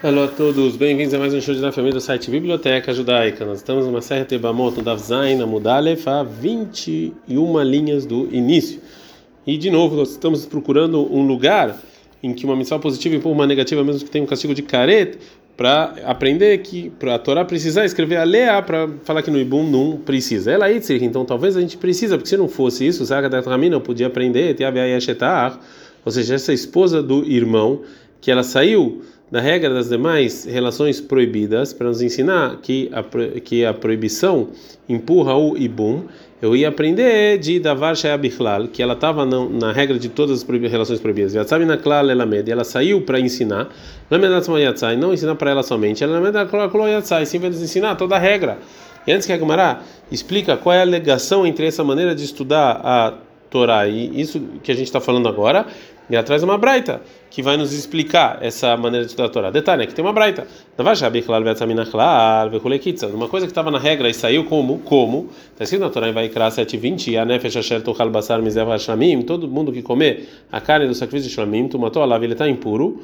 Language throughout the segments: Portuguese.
Olá a todos, bem-vindos a mais um show de da família do site Biblioteca Judaica. Nós estamos numa série Tebamot, no Dav Zain, Amudalef, a 21 linhas do início. E de novo, nós estamos procurando um lugar em que uma missão positiva impõe uma negativa, mesmo que tenha um castigo de caret, para aprender que para a Torá precisar escrever a Lea para falar que no Ibum não precisa. Ela aí, então talvez a gente precisa, porque se não fosse isso, Zaga da não podia aprender, ou seja, essa esposa do irmão, que ela saiu da regra das demais relações proibidas para nos ensinar que a, que a proibição empurra o ibum. Eu ia aprender de Davar Shayabichlal, que ela estava na, regra de todas as relações proibidas. Yatsami na Klal Elamed, ela saiu para ensinar. Lamedatzma não ensinar para ela somente. Ela Yatsai, sim vai nos ensinar toda a regra. E antes que a Gemara explica qual é a ligação entre essa maneira de estudar a Torá e isso que a gente está falando agora, e atrás uma braita que vai nos explicar essa maneira de estudar a Torá. Detalhe, né, que tem uma braita. Uma coisa que estava na regra e saiu como? Como? Está escrito na Torá em Vaikra 7.20, a nefesh asher tochal basar mizev hashlamim, todo mundo que comer a carne do sacrifício de shlamim, tu matou a lava, ele está impuro.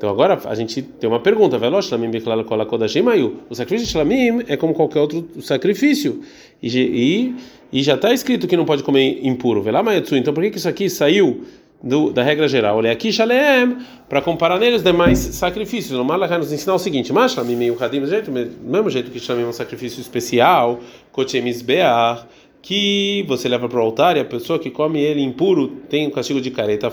Então agora a gente tem uma pergunta, o sacrifício de shlamim é como qualquer outro sacrifício e, e, e já está escrito que não pode comer impuro. Então por que, isso aqui saiu do, da regra geral. Olha aqui, Shalem, para comparar nele os demais sacrifícios. O Malach nos ensinar o seguinte: Shlamim meio do mesmo jeito que Shlamim é um sacrifício especial, Kochemis que você leva para o altar e a pessoa que come ele impuro tem o castigo de careta.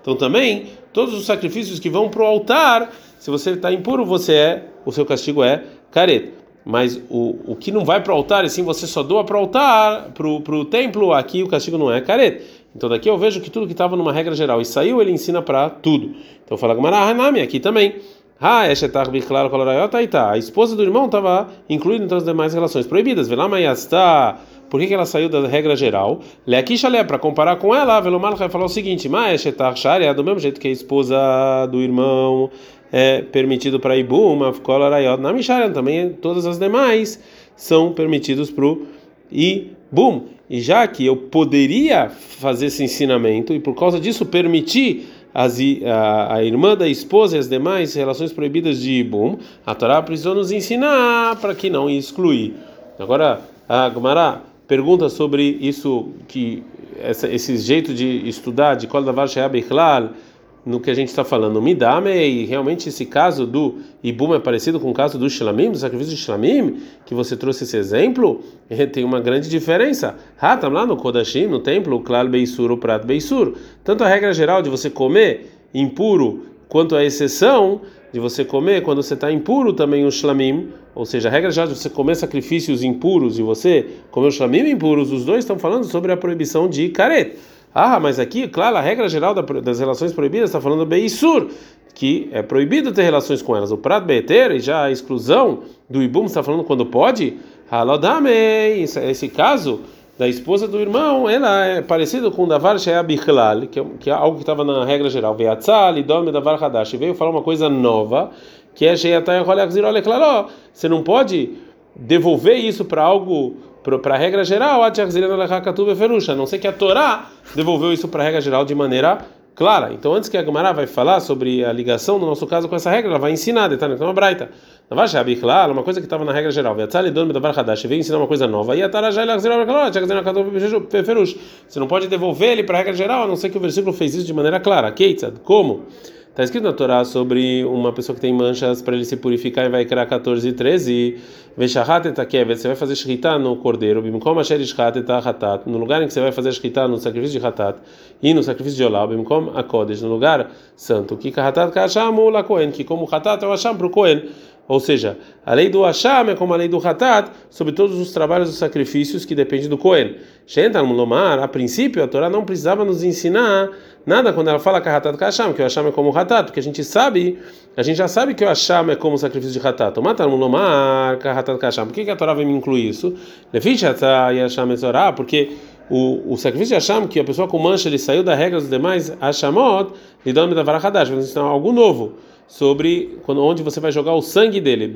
Então também, todos os sacrifícios que vão para o altar, se você está impuro, você é, o seu castigo é careta mas o, o que não vai para o altar, e sim você só doa para o altar, para o templo, aqui o castigo não é careta. Então daqui eu vejo que tudo que estava numa regra geral e saiu, ele ensina para tudo. Então fala Gamara Hanami aqui também. Ah, A esposa do irmão estava incluída todas as demais relações proibidas. está por que, ela saiu da regra geral? Leakishalé, para comparar com ela, Velomar vai falar o seguinte: Mas é do mesmo jeito que a esposa do irmão é permitido para Ibum, Afkolarayot, na Misharan, também todas as demais são permitidos para o Ibum. E já que eu poderia fazer esse ensinamento e por causa disso permitir as, a, a, irmã da esposa e as demais relações proibidas de Ibum, a Torá precisou nos ensinar para que não excluir. Agora, a Gumara pergunta sobre isso que essa, esse jeito de estudar de Kol Davar Sheab no que a gente está falando. Midame, e realmente esse caso do Ibum é parecido com o caso do Shlamim, do sacrifício de Shlamim, que você trouxe esse exemplo, tem uma grande diferença. Hatam lá no Kodashim, no templo, o Klal Beisur, o Prat Beisur. Tanto a regra geral de você comer impuro, quanto a exceção de você comer quando você está impuro também o Shlamim, ou seja, a regra geral de você comer sacrifícios impuros e você comer o Shlamim impuros, os dois estão falando sobre a proibição de caret. Ah, mas aqui, claro, a regra geral das relações proibidas está falando Beisur, que é proibido ter relações com elas. O Prat Beter já a exclusão do Ibum está falando quando pode. Halodame, esse caso da esposa do irmão, ela é parecido com Davar Sheabichlal, que, é, que é algo que estava na regra geral. Veatzal e Dome Davar Hadash. Veio falar uma coisa nova, que é Sheatay Olha, claro, você não pode devolver isso para algo para a regra geral, a não sei que a Torá devolveu isso para a regra geral de maneira clara. Então, antes que a Gemara vai falar sobre a ligação, no nosso caso, com essa regra, ela vai ensinar, detalhe, então, uma braita. Claro, uma coisa que estava na regra geral. Veio ensinar uma coisa nova. E Você não pode devolver ele para a regra geral, a não ser que o versículo fez isso de maneira clara. Como? Está escrito na Torá sobre uma pessoa que tem manchas para ele se purificar e vai criar 14 e 13. Você vai fazer shkita no cordeiro, no lugar em que você vai fazer shkita no sacrifício de hatat e no sacrifício de olá, no lugar santo. Que que como hatat é o acham para o Kohen. Ou seja, a lei do Hasham é como a lei do Hatat sobre todos os trabalhos dos sacrifícios que depende do Kohen. Shentan Mulomar, a princípio, a Torá não precisava nos ensinar nada quando ela fala que a Hatat Hasham, que o Hasham é como o Hatat, porque a gente sabe, a gente já sabe que o Hasham é como o sacrifício de Hatat. Matar Mulomar, que a Hatat Hasham. Por que, que a Torá vai me incluir isso? Porque o, o sacrifício de Hasham, que a pessoa com mancha ele saiu da regra dos demais, Hashamot, lhe dá da Varahadash, vai ensinar algo novo sobre quando, onde você vai jogar o sangue dele.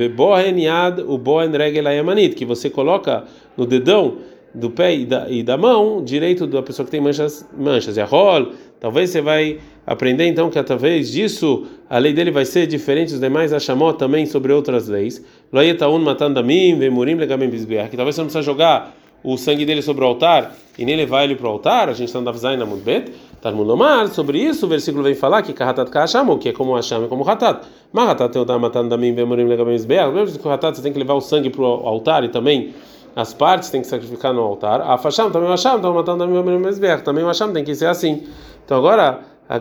o boen regel que você coloca no dedão do pé e da, e da mão direito da pessoa que tem manchas, manchas. A rol, Talvez você vai aprender então que através disso a lei dele vai ser diferente dos demais Ashamot também sobre outras leis. Loyetaun matandamim, vemurim legamim bisbeach. Que talvez você não precisa jogar o sangue dele sobre o altar e nem levar ele para o altar. A gente está no Davzain na Mudbet. Talmud Lomar, sobre isso o versículo vem falar que Kahatat Kahasham, que é como Hasham e como Hatat. Mas Hatat o matando damim, vemurim legamim bisbeach. Mesmo que o Hatat você tem que levar o sangue para o altar e também as partes tem que sacrificar no altar. A Fasham também o Hasham, então matando bisbeach. Também o Hasham tem que ser assim. Então agora a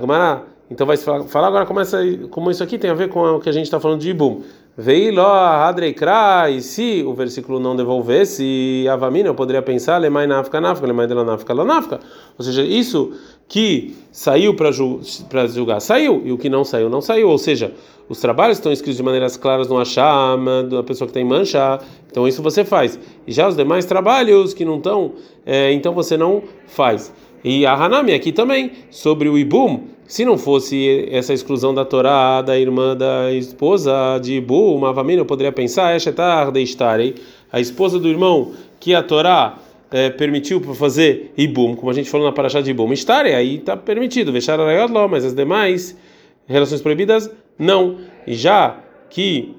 então vai falar agora como, essa, como isso aqui tem a ver com o que a gente está falando de Ibum. Veio Hadreikra, e se o versículo não devolvesse, Avamina, eu poderia pensar, Lemai Nafka Nafka, Lemai dela Nafka Nafka. Ou seja, isso que saiu para julgar, saiu, e o que não saiu, não saiu. Ou seja, os trabalhos estão escritos de maneiras claras no Asham, da pessoa que tem mancha, então isso você faz. E já os demais trabalhos que não estão, é, então você não faz. E a Hanami aqui também, sobre o Ibum, se não fosse essa exclusão da Torá da irmã da esposa de Ibum, uma família, eu poderia pensar, Estarei, a esposa do irmão que a Torá é, permitiu para fazer Ibum, como a gente falou na Parashá de Ibum, Estarei, aí está permitido, Vechar Arayot mas as demais relações proibidas, não. E já que,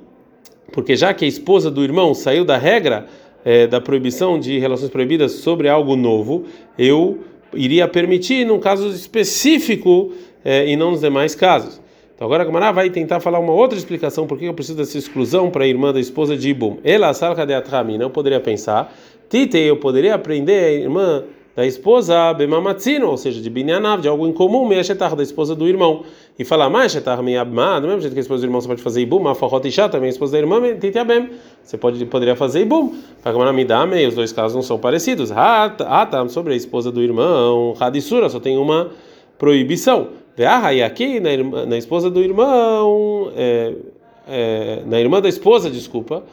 porque já que a esposa do irmão saiu da regra é, da proibição de relações proibidas sobre algo novo, eu iria permitir num caso específico é, e não nos demais casos. Então agora a Gamara vai tentar falar uma outra explicação por que eu preciso dessa exclusão para a irmã da esposa de Ibum. Ela, salka de Atrami, não poderia pensar. Tite, eu poderia aprender a irmã da esposa Bemamatzino, ou seja, de Binyanav, de algo em comum, Meashetar, da esposa do irmão. E falar mais Shetar Meyabma, do mesmo jeito que a esposa do irmão você pode fazer Ibum, a Forrot Isha, também a esposa da irmã, Titiabem, você pode, poderia fazer Ibum. Para Midame, os dois casos não são parecidos. Hatam, sobre a esposa do irmão, Hadissura, só tem uma proibição. Veahai aqui, na, na esposa do irmão, é, é, na irmã da esposa, desculpa,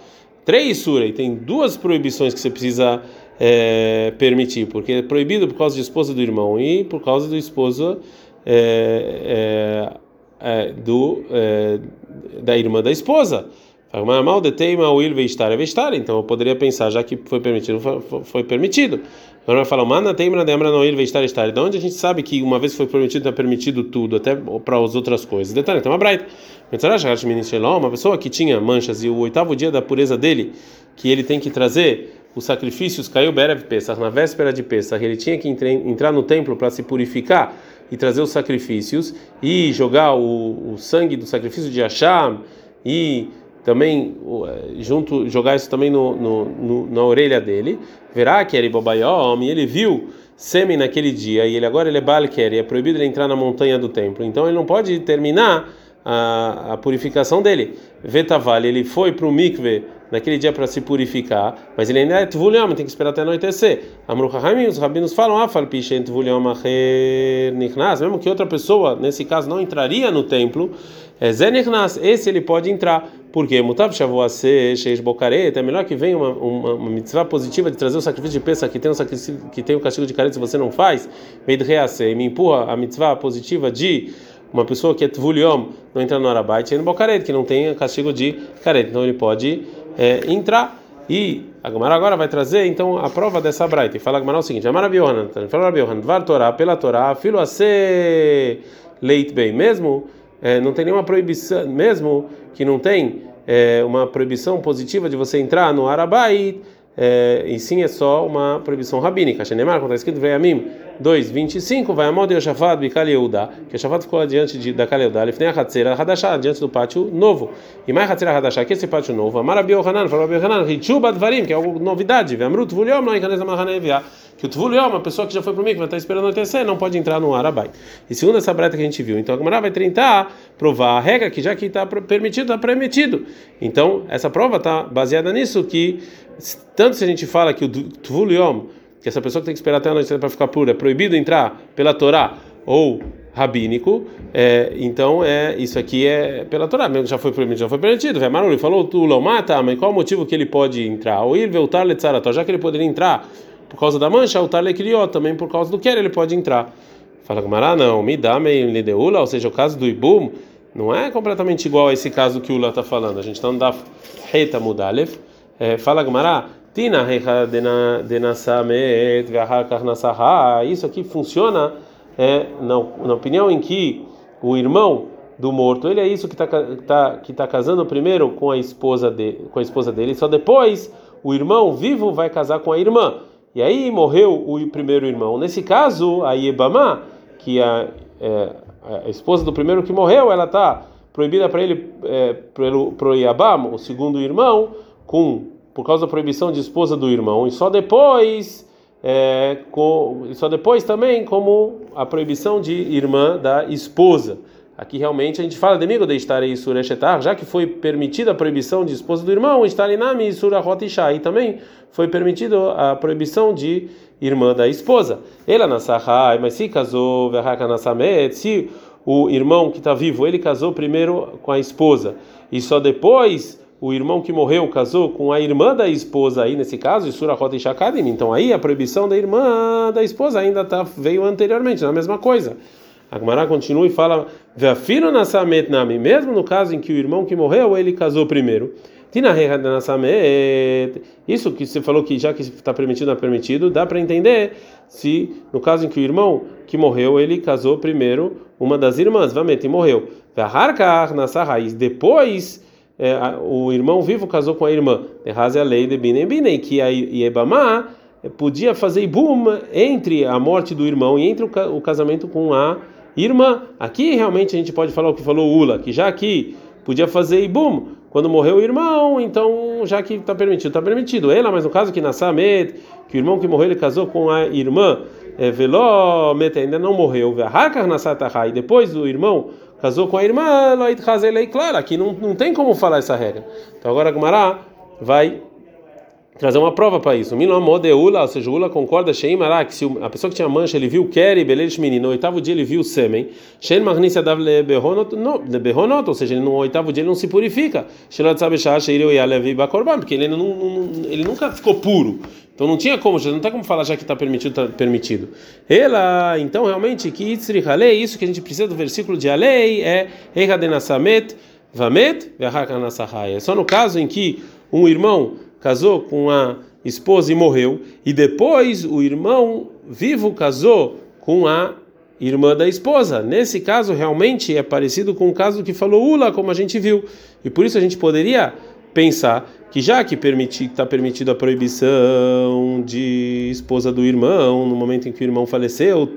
três sura, e tem duas proibições que você precisa é, permitir, porque é proibido por causa de esposa do irmão e por causa do esposo é, é, é do, da irmã da esposa. Mal. Então eu poderia pensar, já que foi permitido, foi, foi permitido. Agora vai falar, mana teimra demra no il veistar estar. De onde a gente sabe que uma vez foi permitido, está permitido tudo, até para as outras coisas. Detalhe, então uma braita. Uma pessoa que tinha manchas e o oitavo dia da pureza dele, que ele tem que trazer os sacrifícios caiu Berev Pesach, na véspera de Pesach, ele tinha que entrar no templo para se purificar e trazer os sacrifícios e jogar o, o sangue do sacrifício de Hashem e também eh, junto jogar isso também no, no, no, na orelha dele. Verá que era Bobayom e ele viu sêmen naquele dia e ele agora ele é Balker e é proibido ele entrar na montanha do templo. Então ele não pode terminar a, a purificação dele. Vetavale, ele foi para o mikve naquele dia para se purificar, mas ele ainda é tvuliam, tem que esperar até anoitecer. Amru Hahamim, os rabinos falam, nichnas, mesmo que outra pessoa, nesse caso, não entraria no templo, é zenichnas, esse ele pode entrar, porque mutav shavuase sheish é melhor que venha uma, uma, uma mitzvah positiva de trazer o sacrifício de peça que tem o sacrifício, que tem o castigo de caret se você não faz, de me empurra a mitzvah positiva de uma pessoa que é não entra no arabait, no bokaret, que não tem castigo de caret, então ele pode é, entrar. E a Gemara agora vai trazer então a prova dessa braita. E fala a o seguinte: Amar Abiohanan, fala Abiohanan, Dvar Torá, pela Torá, filo a ser leit bem, mesmo é, não tem nenhuma proibição, mesmo que não tem é, uma proibição positiva de você entrar no Arabai, é, e sim é só uma proibição rabínica. Shenemar, quando está escrito Ve'amim 2:25, vai a moda Yoshafat Bikal Yehuda, que Yoshafat ficou diante de, da Kal Yehuda, Lifnei Hatzera Hadashah, diante do pátio novo. E mais Hatzera Hadashah, que é esse pátio novo, Amar Abi Yohanan, falou Abi Yohanan, Richu Badvarim, que é algo novidade, Ve'amrut Vuliom, não Ikanes Amahanevia, que o Tvuliom, uma pessoa que já foi para que vai estar esperando anoitecer, não pode entrar no Arabai. E segundo essa breta que a gente viu, então a Gemara vai tentar provar a regra que já que está permitido, está permitido. Então, essa prova está baseada nisso que tanto se a gente fala que o Tvuliom, que essa pessoa tem que esperar até a noite para ficar pura, é proibido entrar pela Torá ou rabínico, é, então é isso aqui é pela Torá, já foi permitido, já foi permitido. Vemarul falou tu lo mata, mas qual o motivo que ele pode entrar? Ou ele voltar letzarató, já que ele poderia entrar por causa da mancha, o tarle também por causa do que ele pode entrar. Fala Gamara, não, me dá lideula, ou seja, o caso do ibum não é completamente igual a esse caso que o Ula está falando. A gente está Daf Reta Mudalev. É, fala Gamara, Tina Isso aqui funciona é, na, na opinião em que o irmão do morto, ele é isso que está tá, que tá casando primeiro com a esposa de, com a esposa dele, só depois o irmão vivo vai casar com a irmã. E aí morreu o primeiro irmão. Nesse caso, a Yebamá, que a, é, a esposa do primeiro que morreu, ela está proibida para ele é, pelo pro Yabam, o segundo irmão, com por causa da proibição de esposa do irmão. E só depois é, com, e só depois também como a proibição de irmã da esposa. Aqui realmente a gente fala de amigo de estar em Sureshetar, já que foi permitida a proibição de esposa do irmão, estar em Nami Surahot E também foi permitido a proibição de irmã da esposa. Ela nasahai, mas se casou, se o irmão que está vivo, ele casou primeiro com a esposa e só depois o irmão que morreu casou com a irmã da esposa aí nesse caso, Isura Rota Shakadim. Então aí a proibição da irmã da esposa ainda tá, veio anteriormente, na mesma coisa. A continua e fala: "Ve'afino nasamet nami", mesmo no caso em que o irmão que morreu, ele casou primeiro. Isso que você falou que já que está permitido, não é permitido, dá para entender se no caso em que o irmão que morreu, ele casou primeiro uma das irmãs, Vamet, e morreu. Ve'harkar nasahai. Depois é, o irmão vivo casou com a irmã. Errase a lei de Binem Binem, que a Yebamá podia fazer ibum entre a morte do irmão e entre o casamento com a irmã. Aqui realmente a gente pode falar o que falou Ula, que já aqui podia fazer ibum quando morreu o irmão, então já que está permitido, está permitido. Ela, mas no caso que na Samet, que o irmão que morreu ele casou com a irmã, é, veló, ainda não morreu, e depois o irmão casou com a irmã, claro, aqui não, não tem como falar essa regra. Então agora a Gumará vai trazer uma prova para isso. Milamodeula, ou seja, Ula concorda, Sheimara, que se a pessoa que tinha mancha, ele viu Keri, beleza, menino, no oitavo dia ele viu sêmen, Shein Magnícia dava behonot, ou seja, ele no oitavo dia ele não se purifica, Shelat Sabeshah, Sheireu Yalevi Bakorban, porque ele, não, ele nunca ficou puro. Então não tinha como, não tem como falar já que está permitido, está permitido. Ela, então realmente, que Itzrichalei, isso que a gente precisa do versículo de Alei é Eihadenasamet, Vamet, Vehakanasahai. É só no caso em que um irmão casou com a esposa e morreu, e depois o irmão vivo casou com a irmã da esposa. Nesse caso, realmente é parecido com o caso que falou Ula, como a gente viu. E por isso a gente poderia pensar que já que está permitida a proibição de esposa do irmão no momento em que o irmão faleceu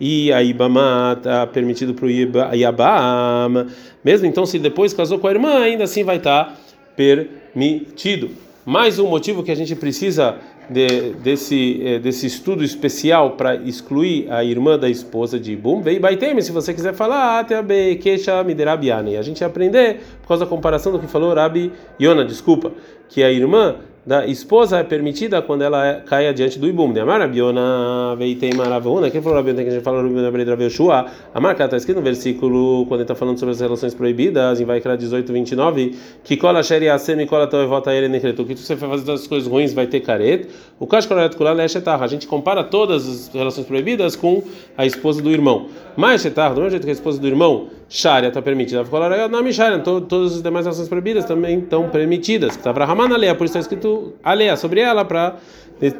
e a Ibama está permitido para o Yabama, mesmo então se depois casou com a irmã ainda assim vai estar tá permitido. Mais um motivo que a gente precisa de, desse, eh, desse estudo especial para excluir a irmã da esposa de Ibum. Baitem, se você quiser falar, até a Keisha Miderabiane. A gente aprender por causa da comparação do que falou Rabi Yona, desculpa, que a irmã da esposa é permitida quando ela é, cai adiante do ibum. A marabiona veitei maravona. Quem falou rabiona que a gente rabiona breira veshua. A marca está escrito no versículo quando ele está falando sobre as relações proibidas em Vaikra 18, 29, que cola xeri asem cola teu volta ele necretu. Que você vai fazer as coisas ruins vai ter caret. O kashkorat kula leshetar. A gente compara todas as relações proibidas com a esposa do irmão. Mas shetar, do mesmo jeito que a esposa do irmão Sharia está permitida. Nami Sharia, todas as demais ações proibidas também estão permitidas. Está para Raman Alea, por isso está escrito Alea sobre ela, para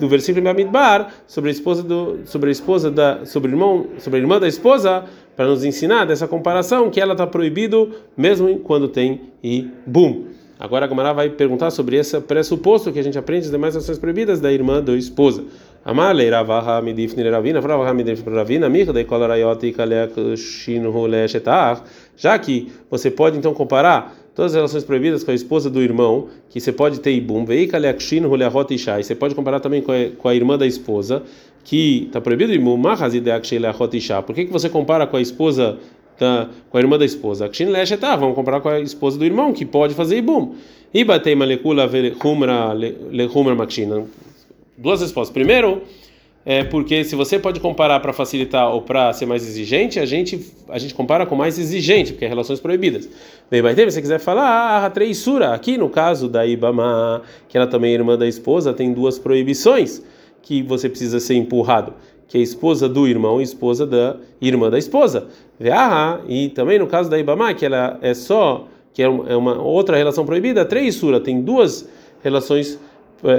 do versículo em Bamidbar, sobre a esposa do, sobre a esposa da, sobre irmão, sobre a irmã da esposa, para nos ensinar dessa comparação que ela está proibido mesmo quando tem e bum. Agora a Gamara vai perguntar sobre esse pressuposto que a gente aprende as demais ações proibidas da irmã da esposa. Amale ravaha midifni ravina, ravaha midifni ravina, mirde kolarayoti kalek shinhu leshetach. Já que você pode então comparar todas as relações proibidas com a esposa do irmão, que você pode ter ibum, veikalek shinhu lehot ishai. Você pode comparar também com a, com a irmã da esposa, que está proibido ibum, mahazideak sheilehot ishai. Por que que você compara com a esposa da, com a irmã da esposa. Akshin leshetah, vamos comparar com a esposa do irmão, que pode fazer ibum. E batei malekula lehumra lehumra makshina duas respostas. Primeiro, é porque se você pode comparar para facilitar ou para ser mais exigente, a gente a gente compara com mais exigente, porque é relações proibidas. Bem, mas se você quiser falar, ah, treisura, aqui no caso da Ibama, que ela também é irmã da esposa, tem duas proibições que você precisa ser empurrado, que é esposa do irmão e esposa da irmã da esposa. Ah, e também no caso da Ibama, que ela é só que é uma outra relação proibida, treisura, tem duas relações proibidas é,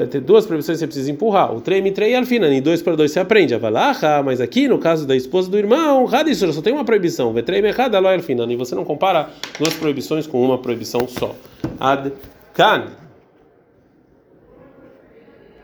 tem duas proibições você precisa empurrar. O trem, trem e alfina. E dois para dois você aprende. A valacha, mas aqui no caso da esposa do irmão, radissura só tem uma proibição. Vetrem errada, alfina. E você não compara duas proibições com uma proibição só. Ad kan.